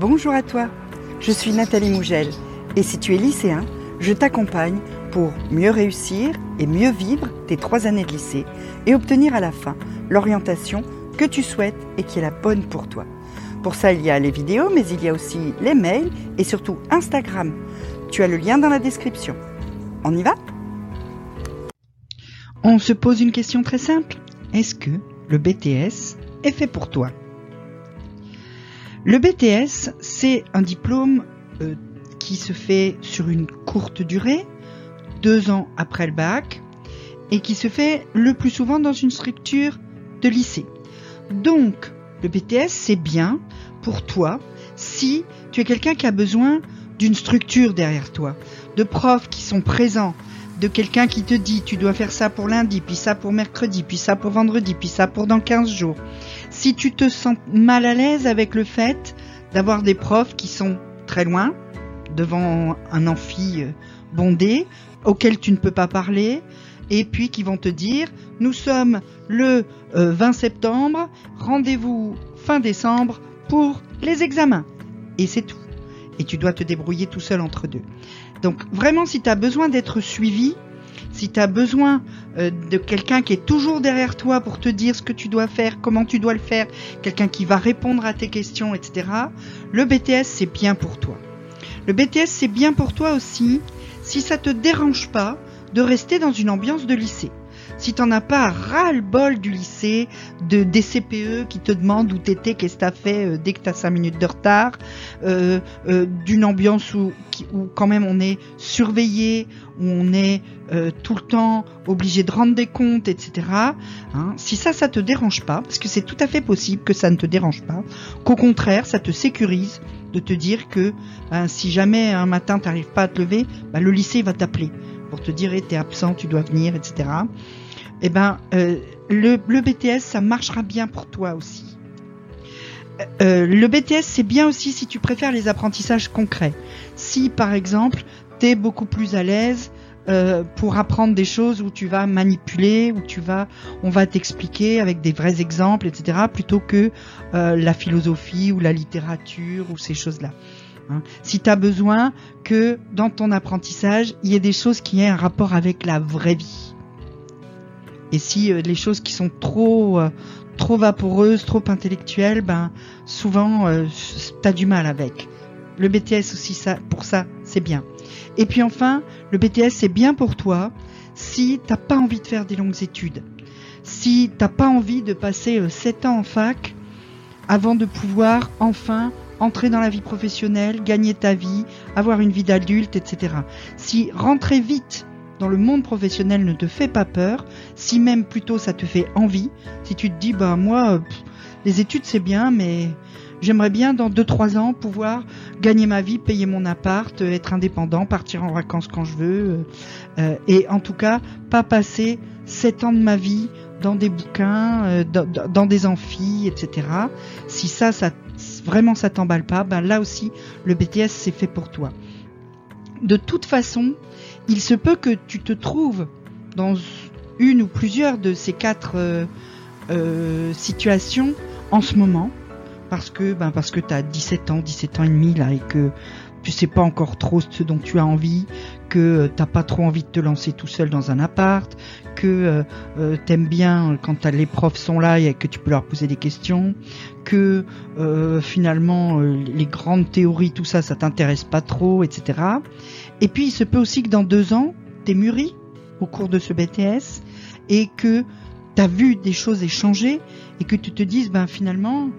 Bonjour à toi, je suis Nathalie Mougel et si tu es lycéen, je t'accompagne pour mieux réussir et mieux vivre tes trois années de lycée et obtenir à la fin l'orientation que tu souhaites et qui est la bonne pour toi. Pour ça, il y a les vidéos, mais il y a aussi les mails et surtout Instagram. Tu as le lien dans la description. On y va? On se pose une question très simple. Est-ce que le BTS est fait pour toi? Le BTS, c'est un diplôme euh, qui se fait sur une courte durée, deux ans après le bac, et qui se fait le plus souvent dans une structure de lycée. Donc, le BTS, c'est bien pour toi si tu es quelqu'un qui a besoin d'une structure derrière toi, de profs qui sont présents, de quelqu'un qui te dit tu dois faire ça pour lundi, puis ça pour mercredi, puis ça pour vendredi, puis ça pour dans 15 jours. Si tu te sens mal à l'aise avec le fait d'avoir des profs qui sont très loin, devant un amphi euh, bondé, auquel tu ne peux pas parler, et puis qui vont te dire nous sommes le 20 euh, septembre, rendez-vous fin décembre pour les examens. Et c'est tout. Et tu dois te débrouiller tout seul entre deux. Donc vraiment, si tu as besoin d'être suivi, si tu as besoin euh, de quelqu'un qui est toujours derrière toi pour te dire ce que tu dois faire, comment tu dois le faire, quelqu'un qui va répondre à tes questions, etc., le BTS, c'est bien pour toi. Le BTS, c'est bien pour toi aussi si ça te dérange pas de rester dans une ambiance de lycée. Si t'en as pas ras-le-bol du lycée, de des CPE qui te demandent où t'étais, qu'est-ce que t'as fait euh, dès que t'as 5 minutes de retard, euh, euh, d'une ambiance où, quand même on est surveillé, où on est tout le temps obligé de rendre des comptes, etc. Hein, si ça, ça te dérange pas, parce que c'est tout à fait possible que ça ne te dérange pas, qu'au contraire, ça te sécurise de te dire que ben, si jamais un matin t'arrives pas à te lever, ben, le lycée va t'appeler pour te dire, t'es absent, tu dois venir, etc. Eh ben, euh, le, BTS, ça marchera bien pour toi aussi. Euh, euh, le BTS, c'est bien aussi si tu préfères les apprentissages concrets. Si, par exemple, t'es beaucoup plus à l'aise pour apprendre des choses où tu vas manipuler, où tu vas, on va t'expliquer avec des vrais exemples, etc., plutôt que la philosophie ou la littérature ou ces choses-là. Hein. Si tu as besoin que dans ton apprentissage, il y ait des choses qui aient un rapport avec la vraie vie. Et si euh, les choses qui sont trop euh, trop vaporeuses, trop intellectuelles, ben souvent euh, tu as du mal avec. Le BTS aussi ça pour ça, c'est bien. Et puis enfin, le BTS c'est bien pour toi si t'as pas envie de faire des longues études. Si t'as pas envie de passer 7 ans en fac avant de pouvoir enfin entrer dans la vie professionnelle, gagner ta vie, avoir une vie d'adulte, etc. Si rentrer vite dans le monde professionnel ne te fait pas peur, si même plutôt ça te fait envie, si tu te dis bah moi euh, les études c'est bien mais j'aimerais bien dans 2 3 ans pouvoir gagner ma vie, payer mon appart, euh, être indépendant, partir en vacances quand je veux euh, et en tout cas pas passer 7 ans de ma vie dans des bouquins, dans, dans, des amphis, etc. Si ça, ça vraiment ça t'emballe pas, ben là aussi le BTS c'est fait pour toi. De toute façon, il se peut que tu te trouves dans une ou plusieurs de ces quatre euh, euh, situations en ce moment parce que ben parce que tu as 17 ans, 17 ans et demi là et que tu sais pas encore trop ce dont tu as envie, que euh, t'as pas trop envie de te lancer tout seul dans un appart, que euh, euh t'aimes bien quand les profs sont là et que tu peux leur poser des questions, que finalement les grandes théories, tout ça, ça t'intéresse pas trop, etc. Et puis il se peut aussi que dans deux ans, t'es mûri au cours de ce BTS et que t'as vu des choses échanger et que tu te dises, ben finalement,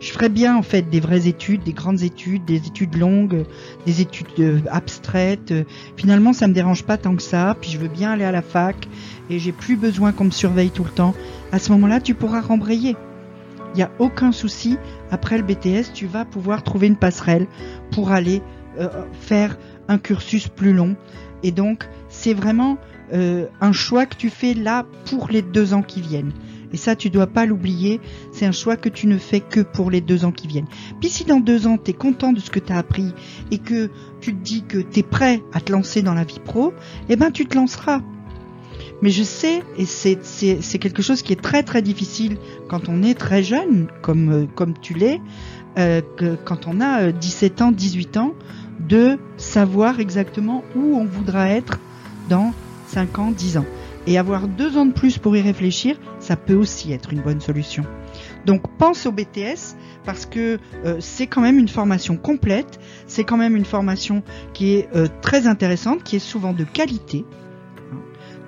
je ferais bien en fait des vraies études, des grandes études, des études longues, des études euh, abstraites. Finalement, ça me dérange pas tant que ça. Puis je veux bien aller à la fac et j'ai plus besoin qu'on me surveille tout le temps. À ce moment-là, tu pourras rembrayer. Il n'y a aucun souci. Après le BTS, tu vas pouvoir trouver une passerelle pour aller euh, faire un cursus plus long. Et donc, c'est vraiment euh, un choix que tu fais là pour les deux ans qui viennent. Et ça, tu dois pas l'oublier. C'est un choix que tu ne fais que pour les deux ans qui viennent. Puis si dans deux ans, tu es content de ce que tu as appris et que tu te dis que tu es prêt à te lancer dans la vie pro, eh ben tu te lanceras. Mais je sais, et c'est quelque chose qui est très très difficile quand on est très jeune, comme, euh, comme tu l'es, euh, quand on a 17 euh, ans, 18 ans, de savoir exactement où on voudra être dans 5 ans, 10 ans. Et avoir deux ans de plus pour y réfléchir, ça peut aussi être une bonne solution. Donc pense au BTS parce que euh, c'est quand même une formation complète, c'est quand même une formation qui est très intéressante, qui est souvent de qualité.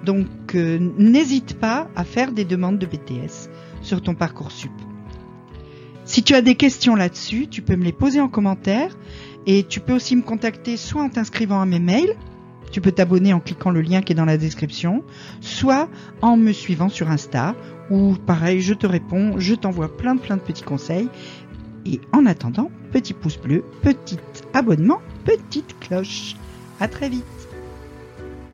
Donc n'hésite pas à faire des demandes de BTS sur ton parcours sup. Si tu as des questions là-dessus, tu peux me les poser en commentaire et tu peux aussi me contacter soit en t'inscrivant à mes mails, tu peux t'abonner en cliquant le lien qui est dans la description, soit en me suivant sur Insta où pareil, je te réponds, je t'envoie plein de plein de petits conseils. Et en attendant, petit pouce bleu, petit abonnement, petite cloche. À très vite.